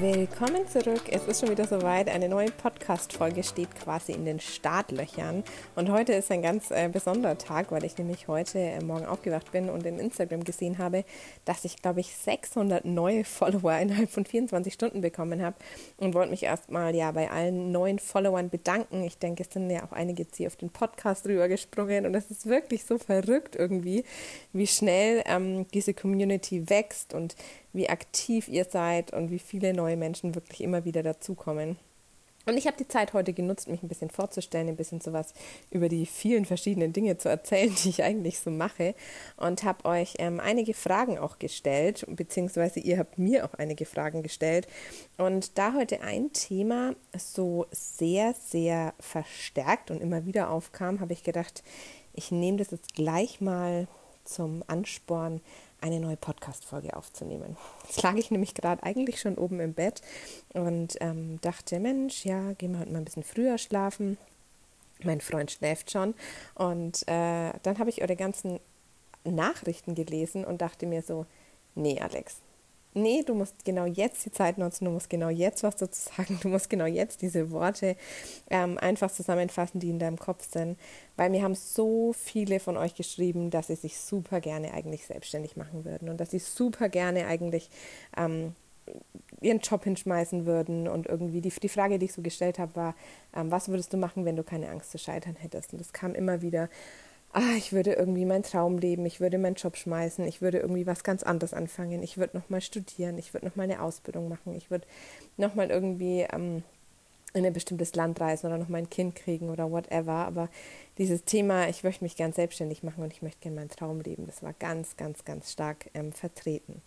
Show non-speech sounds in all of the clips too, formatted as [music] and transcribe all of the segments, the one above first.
Willkommen zurück. Es ist schon wieder soweit. Eine neue Podcast-Folge steht quasi in den Startlöchern. Und heute ist ein ganz äh, besonderer Tag, weil ich nämlich heute äh, Morgen aufgewacht bin und in Instagram gesehen habe, dass ich, glaube ich, 600 neue Follower innerhalb von 24 Stunden bekommen habe. Und wollte mich erstmal ja bei allen neuen Followern bedanken. Ich denke, es sind ja auch einige jetzt hier auf den Podcast rübergesprungen. Und es ist wirklich so verrückt irgendwie, wie schnell ähm, diese Community wächst und wie aktiv ihr seid und wie viele neue Menschen wirklich immer wieder dazukommen. Und ich habe die Zeit heute genutzt, mich ein bisschen vorzustellen, ein bisschen sowas über die vielen verschiedenen Dinge zu erzählen, [laughs] die ich eigentlich so mache. Und habe euch ähm, einige Fragen auch gestellt, beziehungsweise ihr habt mir auch einige Fragen gestellt. Und da heute ein Thema so sehr, sehr verstärkt und immer wieder aufkam, habe ich gedacht, ich nehme das jetzt gleich mal zum Ansporn, eine neue Podcast-Folge aufzunehmen. Jetzt lag ich nämlich gerade eigentlich schon oben im Bett und ähm, dachte, Mensch, ja, gehen wir heute mal ein bisschen früher schlafen. Mein Freund schläft schon. Und äh, dann habe ich eure ganzen Nachrichten gelesen und dachte mir so, nee, Alex, nee, du musst genau jetzt die Zeit nutzen, du musst genau jetzt was dazu sagen, du musst genau jetzt diese Worte ähm, einfach zusammenfassen, die in deinem Kopf sind. Weil mir haben so viele von euch geschrieben, dass sie sich super gerne eigentlich selbstständig machen würden und dass sie super gerne eigentlich ähm, ihren Job hinschmeißen würden. Und irgendwie die, die Frage, die ich so gestellt habe, war, ähm, was würdest du machen, wenn du keine Angst zu scheitern hättest? Und das kam immer wieder ah, ich würde irgendwie meinen Traum leben, ich würde meinen Job schmeißen, ich würde irgendwie was ganz anderes anfangen, ich würde nochmal studieren, ich würde nochmal eine Ausbildung machen, ich würde nochmal irgendwie ähm, in ein bestimmtes Land reisen oder noch mein Kind kriegen oder whatever. Aber dieses Thema, ich möchte mich gern selbstständig machen und ich möchte gern meinen Traum leben, das war ganz, ganz, ganz stark ähm, vertreten.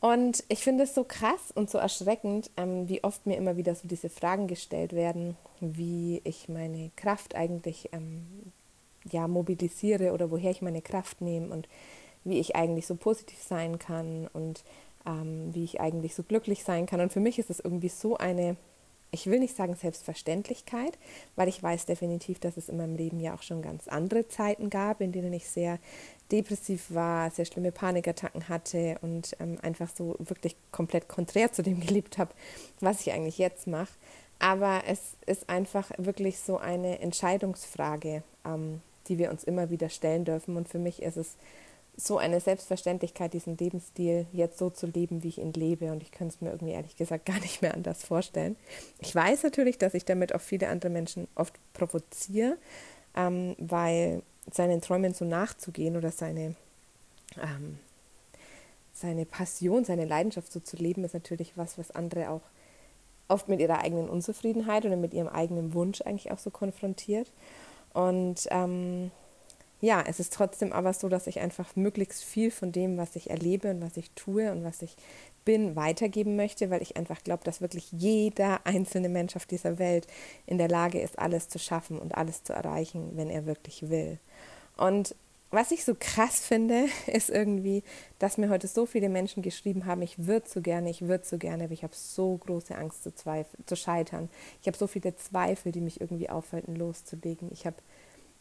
Und ich finde es so krass und so erschreckend, ähm, wie oft mir immer wieder so diese Fragen gestellt werden, wie ich meine Kraft eigentlich ähm, ja, mobilisiere oder woher ich meine Kraft nehme und wie ich eigentlich so positiv sein kann und ähm, wie ich eigentlich so glücklich sein kann. Und für mich ist es irgendwie so eine, ich will nicht sagen Selbstverständlichkeit, weil ich weiß definitiv, dass es in meinem Leben ja auch schon ganz andere Zeiten gab, in denen ich sehr depressiv war, sehr schlimme Panikattacken hatte und ähm, einfach so wirklich komplett konträr zu dem [laughs] gelebt habe, was ich eigentlich jetzt mache. Aber es ist einfach wirklich so eine Entscheidungsfrage, ähm, die wir uns immer wieder stellen dürfen. Und für mich ist es so eine Selbstverständlichkeit, diesen Lebensstil jetzt so zu leben, wie ich ihn lebe. Und ich könnte es mir irgendwie ehrlich gesagt gar nicht mehr anders vorstellen. Ich weiß natürlich, dass ich damit auch viele andere Menschen oft provoziere, ähm, weil seinen Träumen so nachzugehen oder seine, ähm, seine Passion, seine Leidenschaft so zu leben, ist natürlich was, was andere auch oft mit ihrer eigenen Unzufriedenheit oder mit ihrem eigenen Wunsch eigentlich auch so konfrontiert. Und ähm, ja, es ist trotzdem aber so, dass ich einfach möglichst viel von dem, was ich erlebe und was ich tue und was ich bin, weitergeben möchte, weil ich einfach glaube, dass wirklich jeder einzelne Mensch auf dieser Welt in der Lage ist, alles zu schaffen und alles zu erreichen, wenn er wirklich will. Und was ich so krass finde, [laughs] ist irgendwie, dass mir heute so viele Menschen geschrieben haben, ich würde so gerne, ich würde so gerne, aber ich habe so große Angst zu, zweifel, zu scheitern. Ich habe so viele Zweifel, die mich irgendwie aufhalten, loszulegen. Ich habe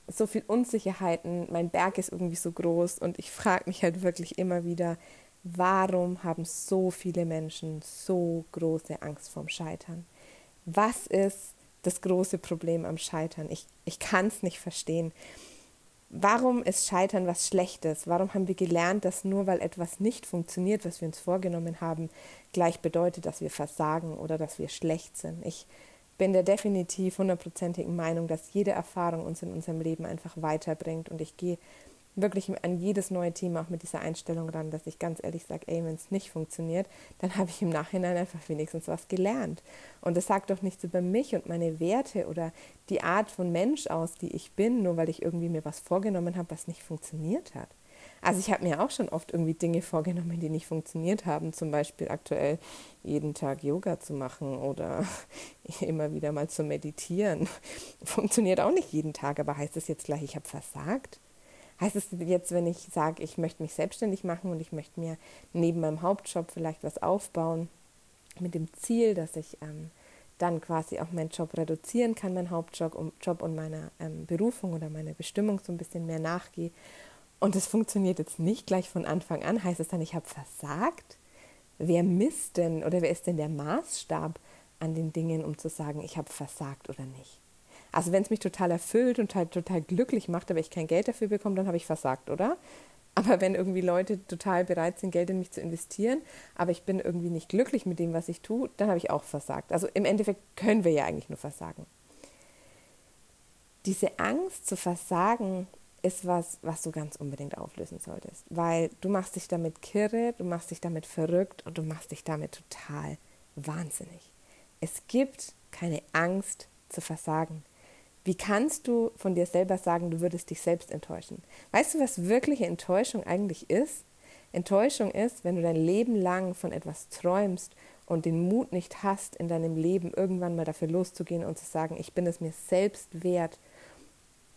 so viel Unsicherheiten, mein Berg ist irgendwie so groß und ich frage mich halt wirklich immer wieder, warum haben so viele Menschen so große Angst vorm Scheitern? Was ist das große Problem am Scheitern? Ich, ich kann es nicht verstehen. Warum ist Scheitern was Schlechtes? Warum haben wir gelernt, dass nur weil etwas nicht funktioniert, was wir uns vorgenommen haben, gleich bedeutet, dass wir versagen oder dass wir schlecht sind? Ich bin der definitiv hundertprozentigen Meinung, dass jede Erfahrung uns in unserem Leben einfach weiterbringt und ich gehe wirklich an jedes neue Thema auch mit dieser Einstellung ran, dass ich ganz ehrlich sage, ey, wenn es nicht funktioniert, dann habe ich im Nachhinein einfach wenigstens was gelernt. Und das sagt doch nichts über mich und meine Werte oder die Art von Mensch aus, die ich bin, nur weil ich irgendwie mir was vorgenommen habe, was nicht funktioniert hat. Also ich habe mir auch schon oft irgendwie Dinge vorgenommen, die nicht funktioniert haben. Zum Beispiel aktuell jeden Tag Yoga zu machen oder [laughs] immer wieder mal zu meditieren. [laughs] Funktioniert auch nicht jeden Tag, aber heißt das jetzt gleich, ich habe versagt? Heißt es jetzt, wenn ich sage, ich möchte mich selbstständig machen und ich möchte mir neben meinem Hauptjob vielleicht was aufbauen, mit dem Ziel, dass ich ähm, dann quasi auch meinen Job reduzieren kann, meinen Hauptjob um, Job und meiner ähm, Berufung oder meiner Bestimmung so ein bisschen mehr nachgehe. Und es funktioniert jetzt nicht gleich von Anfang an. Heißt es dann, ich habe versagt? wer misst denn oder wer ist denn der Maßstab an den Dingen, um zu sagen, ich habe versagt oder nicht? Also wenn es mich total erfüllt und halt total glücklich macht, aber ich kein Geld dafür bekomme, dann habe ich versagt, oder? [laughs] Aber wenn irgendwie Leute total bereit sind, Geld in mich zu investieren, aber ich bin irgendwie nicht glücklich mit dem, was ich tue, dann habe ich auch versagt. Also im Endeffekt können wir ja eigentlich nur versagen. Diese Angst zu versagen ist was, was du ganz unbedingt auflösen solltest, weil du machst dich damit kirre, du machst dich damit verrückt und du machst dich damit total wahnsinnig. Es gibt keine Angst zu versagen. Wie kannst du von dir selber sagen, du würdest dich selbst enttäuschen? Weißt du, was wirkliche Enttäuschung eigentlich ist? Enttäuschung ist, wenn du dein Leben lang von etwas träumst und den Mut nicht hast, in deinem Leben irgendwann mal dafür loszugehen und zu sagen, ich bin es mir selbst wert,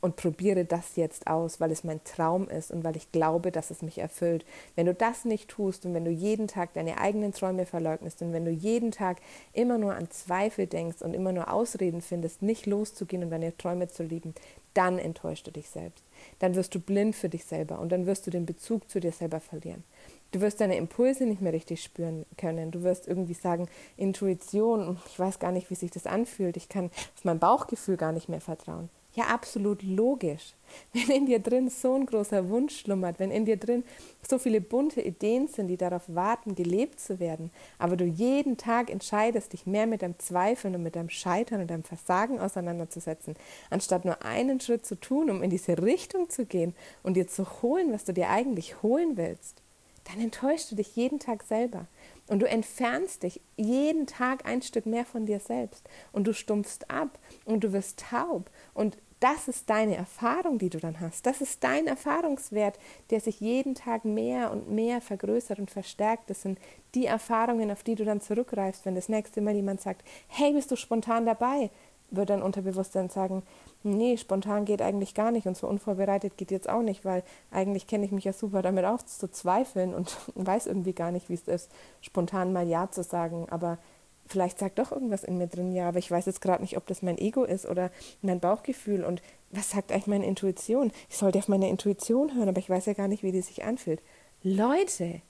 und probiere das jetzt aus, weil es mein Traum ist und weil ich glaube, dass es mich erfüllt. Wenn du das nicht tust und wenn du jeden Tag deine eigenen Träume verleugnest und wenn du jeden Tag immer nur an Zweifel denkst und immer nur Ausreden findest, nicht loszugehen und deine Träume zu lieben, dann enttäuschst du dich selbst. Dann wirst du blind für dich selber und dann wirst du den Bezug zu dir selber verlieren. Du wirst deine Impulse nicht mehr richtig spüren können. Du wirst irgendwie sagen, Intuition, ich weiß gar nicht, wie sich das anfühlt. Ich kann auf mein Bauchgefühl gar nicht mehr vertrauen. Ja, absolut logisch. [laughs] Wenn in dir drin so ein großer Wunsch schlummert, wenn in dir drin so viele bunte Ideen sind, die darauf warten, gelebt zu werden, aber du jeden Tag entscheidest, dich mehr mit deinem Zweifeln und mit deinem Scheitern und deinem Versagen auseinanderzusetzen, anstatt nur einen Schritt zu tun, um in diese Richtung zu gehen und dir zu holen, was du dir eigentlich holen willst, dann enttäuschst du dich jeden Tag selber. Und du entfernst dich jeden Tag ein Stück mehr von dir selbst. Und du stumpfst ab und du wirst taub. Und das ist deine Erfahrung, die du dann hast. Das ist dein Erfahrungswert, der sich jeden Tag mehr und mehr vergrößert und verstärkt. Das sind die Erfahrungen, auf die du dann zurückgreifst, wenn das nächste Mal jemand sagt, hey, bist du spontan dabei? Wird dein Unterbewusstsein sagen, nee, spontan geht eigentlich gar nicht und so unvorbereitet geht jetzt auch nicht, weil eigentlich kenne ich mich ja super damit auf zu zweifeln und [laughs] weiß irgendwie gar nicht, wie es ist, spontan mal Ja zu sagen, aber vielleicht sagt doch irgendwas in mir drin, ja, aber ich weiß jetzt gerade nicht, ob das mein Ego ist oder mein Bauchgefühl und was sagt eigentlich meine Intuition? Ich sollte auf meine Intuition hören, aber ich weiß ja gar nicht, wie die sich anfühlt. Leute,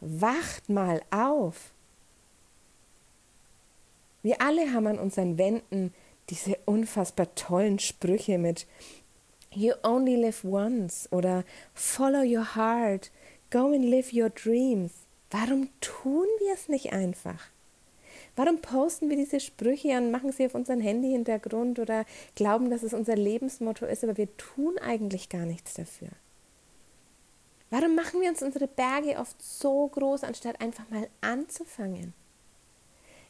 wacht mal auf. Wir alle haben an unseren Wänden diese unfassbar tollen Sprüche mit You only live once oder Follow your heart, go and live your dreams. Warum tun wir es nicht einfach? Warum posten wir diese Sprüche und machen sie auf unseren Handy-Hintergrund oder glauben, dass es unser Lebensmotto ist, aber wir tun eigentlich gar nichts dafür? Warum machen wir uns unsere Berge oft so groß, anstatt einfach mal anzufangen?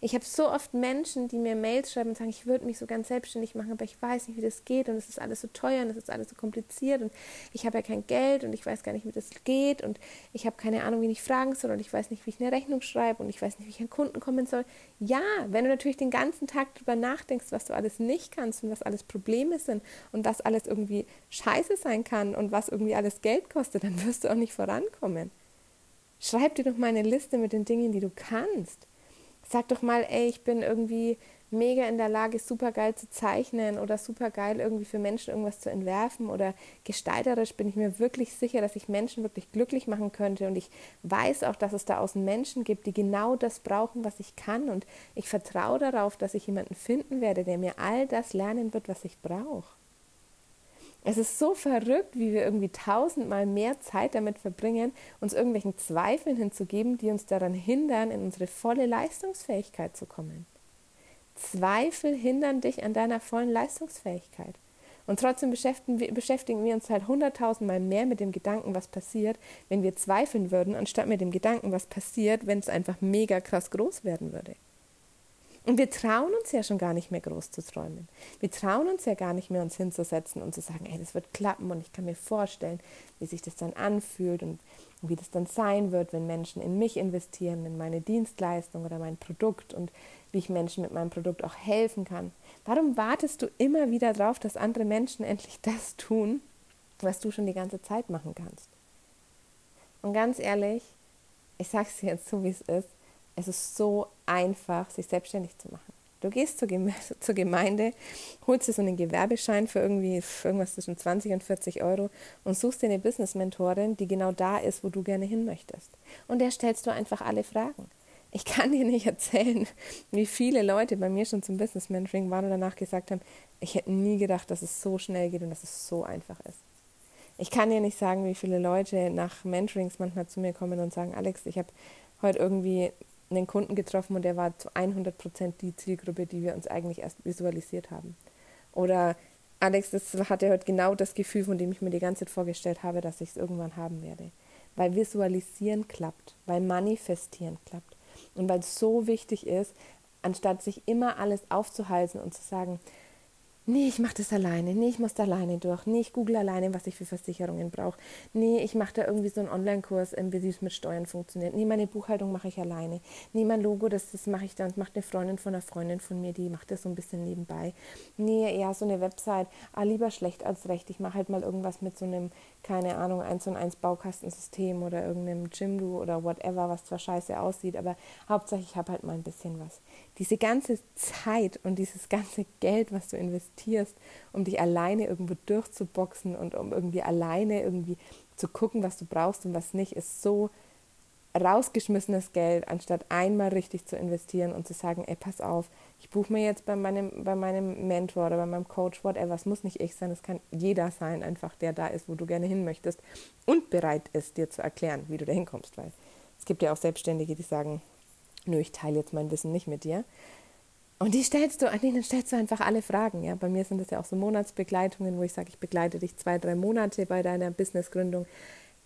Ich habe so oft Menschen, die mir Mails schreiben und sagen, ich würde mich so ganz selbstständig machen, aber ich weiß nicht, wie das geht und es ist alles so teuer und es ist alles so kompliziert und ich habe ja kein Geld und ich weiß gar nicht, wie das geht und ich habe keine Ahnung, wie ich fragen soll und ich weiß nicht, wie ich eine Rechnung schreibe und ich weiß nicht, wie ich an Kunden kommen soll. Ja, wenn du natürlich den ganzen Tag darüber nachdenkst, was du alles nicht kannst und was alles Probleme sind und was alles irgendwie scheiße sein kann und was irgendwie alles Geld kostet, dann wirst du auch nicht vorankommen. Schreib dir doch mal eine Liste mit den Dingen, die du kannst. Sag doch mal, ey, ich bin irgendwie mega in der Lage, super geil zu zeichnen oder super geil irgendwie für Menschen irgendwas zu entwerfen oder gestalterisch bin ich mir wirklich sicher, dass ich Menschen wirklich glücklich machen könnte und ich weiß auch, dass es da außen Menschen gibt, die genau das brauchen, was ich kann und ich vertraue darauf, dass ich jemanden finden werde, der mir all das lernen wird, was ich brauche. Es ist so verrückt, wie wir irgendwie tausendmal mehr Zeit damit verbringen, uns irgendwelchen Zweifeln hinzugeben, die uns daran hindern, in unsere volle Leistungsfähigkeit zu kommen. Zweifel hindern dich an deiner vollen Leistungsfähigkeit. Und trotzdem beschäftigen wir, uns halt hunderttausendmal mehr mit dem Gedanken, was passiert, wenn wir zweifeln würden, anstatt mit dem Gedanken, was passiert, wenn es einfach mega krass groß werden würde. Und wir trauen uns ja schon gar nicht mehr groß zu träumen. Wir trauen uns ja gar nicht mehr, uns hinzusetzen und zu sagen, ey, das wird klappen und ich kann mir vorstellen, wie sich das dann anfühlt und wie das dann sein wird, wenn Menschen in mich investieren, in meine Dienstleistung oder mein Produkt und wie ich Menschen mit meinem Produkt auch helfen kann. Warum wartest du immer wieder darauf, dass andere Menschen endlich [laughs] das tun, was du schon die ganze Zeit machen kannst? Und ganz ehrlich, ich sage es jetzt so, wie es ist, es ist so einfach, sich selbstständig zu machen. Du gehst zur, Geme [laughs] zur Gemeinde, holst dir so einen Gewerbeschein für irgendwie für irgendwas zwischen 20 und 40 Euro und suchst dir eine Business-Mentorin, die genau da ist, wo du gerne hin möchtest. Und der stellst du einfach alle Fragen. Ich kann dir nicht erzählen, wie viele Leute bei mir schon zum Business Mentoring waren und danach gesagt haben, ich hätte nie gedacht, dass es so schnell geht und dass es so einfach ist. Ich kann dir nicht sagen, wie viele Leute nach Mentorings manchmal zu mir kommen und sagen, Alex, ich habe heute irgendwie einen Kunden getroffen und der war zu 100 Prozent die Zielgruppe, die wir uns eigentlich erst visualisiert haben. Oder Alex, das hatte heute genau das Gefühl, von dem ich mir die ganze Zeit vorgestellt habe, dass ich es irgendwann haben werde. Weil Visualisieren klappt, weil Manifestieren klappt. Und weil es so wichtig ist, anstatt sich immer alles aufzuhalten und zu sagen, nee, ich mache das alleine, nee, ich muss da alleine durch, nee, ich google alleine, was ich für Versicherungen brauche, nee, ich mache da irgendwie so einen Online-Kurs, ähm, wie es mit Steuern funktioniert, nee, meine Buchhaltung mache ich alleine, nee, mein Logo, das, das mache ich dann, macht eine Freundin von einer Freundin von mir, die macht das so ein bisschen nebenbei, nee, ja, so eine Website, ah, lieber schlecht als recht, ich mache halt mal irgendwas mit so einem, keine Ahnung, 1 und 1 Baukastensystem oder irgendeinem Jimdo oder whatever, was zwar scheiße aussieht, aber Hauptsache ich habe halt mal ein bisschen was. Diese ganze Zeit und dieses ganze Geld, was du investierst, um dich alleine irgendwo durchzuboxen und um irgendwie alleine irgendwie zu gucken, was du brauchst und was nicht, ist so rausgeschmissenes Geld, anstatt einmal richtig zu investieren und zu sagen, ey, pass auf, ich buche mir jetzt bei meinem, bei meinem Mentor oder bei meinem Coach, whatever, es muss nicht ich sein, es kann jeder sein, einfach der da ist, wo du gerne hin möchtest und bereit ist, dir zu erklären, wie du da hinkommst, weil es gibt ja auch Selbstständige, die sagen, nö, ich teile jetzt mein Wissen nicht mit dir. Und die stellst du, an denen stellst du einfach alle Fragen. Ja? Bei mir sind das ja auch so Monatsbegleitungen, wo ich sage, ich begleite dich zwei, drei Monate bei deiner Businessgründung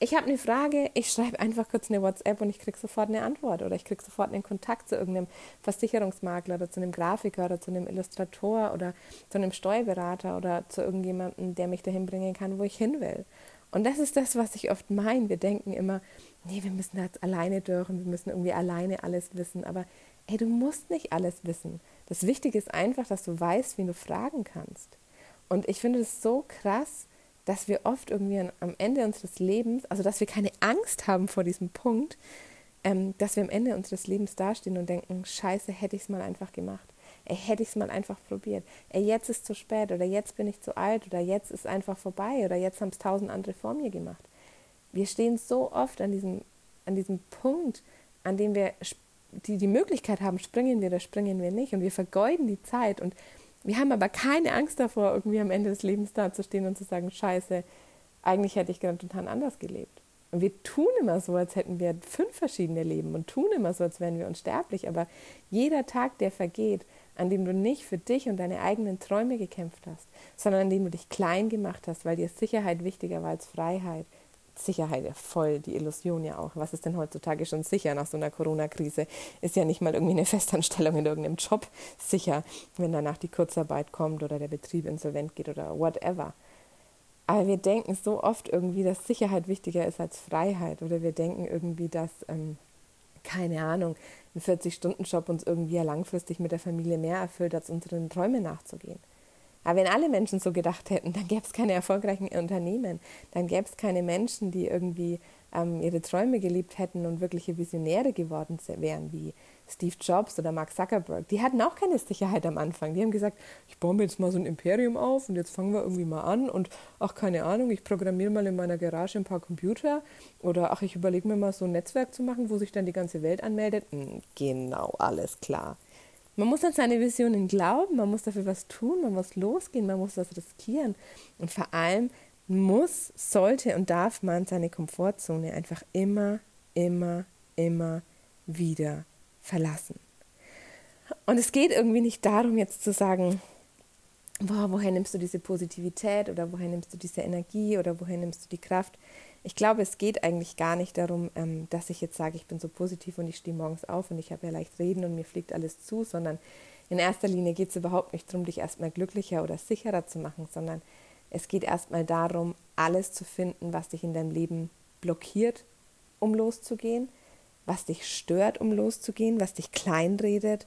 ich habe eine Frage, ich schreibe einfach kurz eine WhatsApp und ich kriege sofort eine Antwort oder ich kriege sofort einen Kontakt zu irgendeinem Versicherungsmakler oder zu einem Grafiker oder zu einem Illustrator oder zu einem Steuerberater oder zu irgendjemandem, der mich dahin bringen kann, wo ich hin will. Und das ist das, was ich oft meine. Wir denken immer, nee, wir müssen das alleine und wir müssen irgendwie alleine alles wissen. Aber ey, du musst nicht alles wissen. Das Wichtige ist einfach, dass du weißt, wen du fragen kannst. Und ich finde es so krass, dass wir oft irgendwie am Ende unseres Lebens, also dass wir keine Angst haben vor diesem Punkt, ähm, dass wir am Ende unseres Lebens dastehen und denken, scheiße, hätte ich es mal einfach gemacht. Ey, hätte ich es mal einfach probiert. Ey, jetzt ist zu spät oder jetzt bin ich zu alt oder jetzt ist einfach vorbei oder jetzt haben es tausend andere vor mir gemacht. Wir stehen so oft an diesem, an diesem Punkt, an dem wir die, die Möglichkeit haben, springen wir oder springen wir nicht und wir vergeuden die Zeit und wir haben aber keine Angst davor, irgendwie am Ende des Lebens dazustehen und zu sagen, scheiße, eigentlich hätte ich gerade total anders gelebt. Und wir tun immer so, als hätten wir fünf verschiedene Leben und tun immer so, als wären wir unsterblich. Aber jeder Tag, der vergeht, an dem du nicht für dich und deine eigenen Träume gekämpft hast, sondern an dem du dich klein gemacht hast, weil dir Sicherheit wichtiger war als Freiheit, Sicherheit voll die Illusion ja auch. Was ist denn heutzutage schon sicher nach so einer Corona-Krise? Ist ja nicht mal irgendwie eine [laughs] Festanstellung in irgendeinem Job sicher, wenn danach die Kurzarbeit kommt oder der Betrieb insolvent geht oder whatever. Aber wir denken so oft irgendwie, dass Sicherheit wichtiger ist als Freiheit oder wir denken irgendwie, dass, ähm, keine Ahnung, ein 40-Stunden-Job uns irgendwie ja langfristig mit der Familie mehr erfüllt, als unseren Träumen nachzugehen. Aber wenn alle Menschen so gedacht hätten, dann gäbe es keine erfolgreichen Unternehmen, dann gäbe es keine Menschen, die irgendwie ähm, ihre Träume gelebt hätten und wirkliche Visionäre geworden wären, wie Steve Jobs oder Mark Zuckerberg. Die hatten auch keine Sicherheit am Anfang. Die haben gesagt, ich baue mir jetzt mal so ein Imperium auf und jetzt fangen wir irgendwie mal an und ach, keine Ahnung, ich programmiere mal in meiner Garage ein paar Computer oder ach, ich überlege mir mal so ein Netzwerk zu machen, wo sich dann die ganze Welt anmeldet. Hm, genau, alles klar. Man muss an seine Visionen glauben, man muss dafür was tun, man muss losgehen, man muss was riskieren. Und vor allem muss, sollte und darf man seine Komfortzone einfach immer, immer, immer wieder verlassen. Und es geht irgendwie nicht darum, jetzt zu sagen, boah, woher nimmst du diese Positivität oder woher nimmst du diese Energie oder woher nimmst du die Kraft? Ich glaube, es geht eigentlich gar nicht darum, ähm, dass ich jetzt sage, ich bin so positiv und ich stehe morgens auf und ich habe ja leicht reden und mir fliegt alles zu, sondern in erster Linie geht es überhaupt nicht darum, dich erstmal glücklicher oder sicherer zu machen, sondern es geht erstmal darum, alles zu finden, was dich in deinem Leben blockiert, um loszugehen, was dich stört, um loszugehen, was dich kleinredet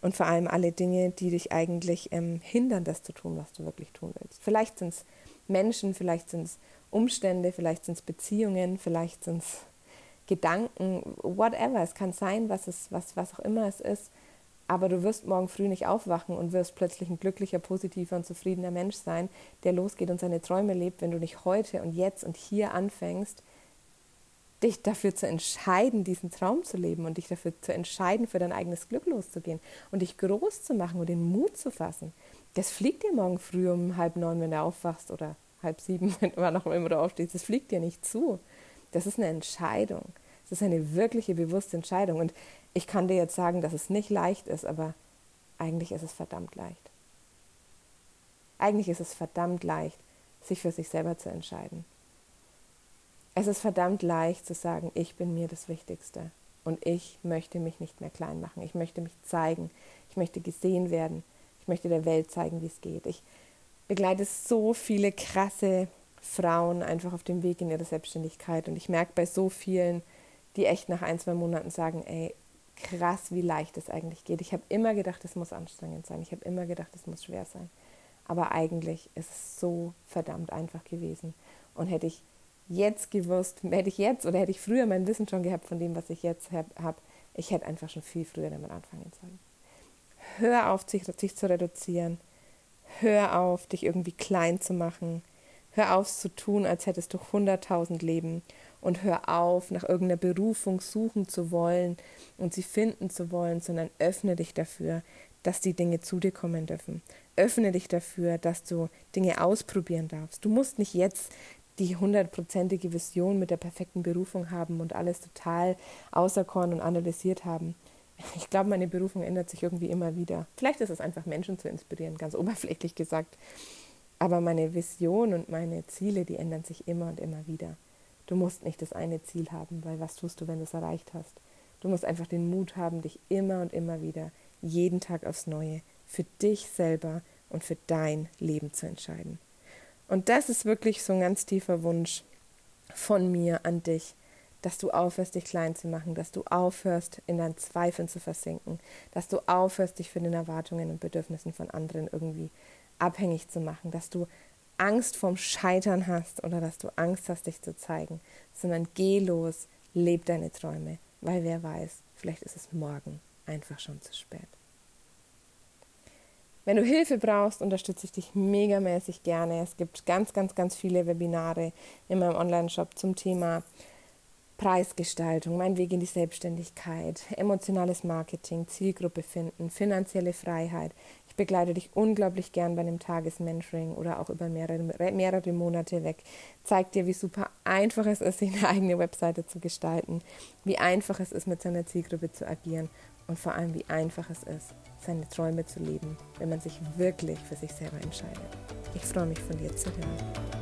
und vor allem alle Dinge, die dich eigentlich ähm, hindern, das zu tun, was du wirklich tun willst. Vielleicht sind es Menschen, vielleicht sind es Umstände, vielleicht sind es Beziehungen, vielleicht sind es Gedanken, whatever. Es kann sein, was, es, was, was auch immer es ist. Aber du wirst morgen früh nicht aufwachen und wirst plötzlich ein glücklicher, positiver und zufriedener Mensch sein, der losgeht und seine Träume lebt, wenn du nicht heute und jetzt und hier anfängst, dich dafür zu entscheiden, diesen Traum zu leben und dich dafür zu entscheiden, für dein eigenes Glück loszugehen und dich groß zu machen und den Mut zu fassen. Das fliegt dir morgen früh um halb neun, wenn du aufwachst oder halb sieben, [laughs] wann auch immer du aufstehst. Das fliegt dir nicht zu. Das ist eine Entscheidung. Das ist eine wirkliche, bewusste Entscheidung. Und ich kann dir jetzt sagen, dass es nicht leicht ist, aber eigentlich ist es verdammt leicht. Eigentlich ist es verdammt leicht, sich für sich selber zu entscheiden. Es ist verdammt leicht zu sagen, ich bin mir das Wichtigste und ich möchte mich nicht mehr klein machen. Ich möchte mich zeigen. Ich möchte gesehen werden. Ich möchte der Welt zeigen, wie es geht. Ich begleite so viele krasse Frauen einfach auf dem Weg in ihre Selbstständigkeit und ich merke bei so vielen, die echt nach ein, zwei Monaten sagen, ey, krass, wie leicht es eigentlich geht. Ich habe immer gedacht, es muss anstrengend sein. Ich habe immer gedacht, es muss schwer sein. Aber eigentlich ist es so verdammt einfach gewesen. Und hätte ich jetzt gewusst, hätte ich jetzt oder hätte ich früher mein Wissen schon gehabt von dem, was ich jetzt habe, ich hätte einfach schon viel früher damit anfangen sollen. Hör auf, sich, zu reduzieren. Hör auf, dich irgendwie klein zu machen. Hör auf zu tun, als hättest du hunderttausend Leben. Und hör auf, nach irgendeiner Berufung suchen zu wollen und sie finden zu wollen, sondern öffne dich dafür, dass die Dinge zu dir kommen dürfen. Öffne dich dafür, dass du Dinge ausprobieren darfst. Du musst nicht jetzt die hundertprozentige Vision mit der perfekten Berufung haben und alles total auserkoren und analysiert haben. Ich glaube, meine Berufung ändert sich irgendwie immer wieder. Vielleicht ist es einfach, Menschen zu inspirieren, ganz oberflächlich gesagt. Aber meine Vision und meine Ziele, die ändern sich immer und immer wieder. Du musst nicht das eine Ziel haben, weil was tust du, wenn du es erreicht hast? Du musst einfach den Mut haben, dich immer und immer wieder, jeden Tag aufs Neue, für dich selber und für dein Leben zu entscheiden. Und das ist wirklich so ein ganz tiefer Wunsch von mir an dich, dass du aufhörst, dich klein zu machen, dass du aufhörst, in deinen Zweifeln zu versinken, dass du aufhörst, dich von den Erwartungen und Bedürfnissen von anderen irgendwie abhängig zu machen, dass du Angst vorm Scheitern hast oder dass du Angst hast, dich zu zeigen, sondern geh los, leb deine Träume, weil wer weiß, vielleicht ist es morgen einfach schon zu spät. Wenn du Hilfe brauchst, unterstütze ich dich megamäßig gerne. Es gibt ganz, ganz, ganz viele Webinare in meinem Online-Shop zum Thema Preisgestaltung, mein Weg in die Selbstständigkeit, emotionales Marketing, Zielgruppe finden, finanzielle Freiheit. Ich begleite dich unglaublich gern bei einem Tagesmentoring oder auch über mehrere, mehrere Monate weg. Zeig dir, wie super einfach es ist, eine eigene Webseite zu gestalten, wie einfach es ist, mit seiner Zielgruppe zu agieren und vor allem, wie einfach es ist, seine Träume zu leben, wenn man sich wirklich für sich selber entscheidet. Ich freue mich von dir zu hören.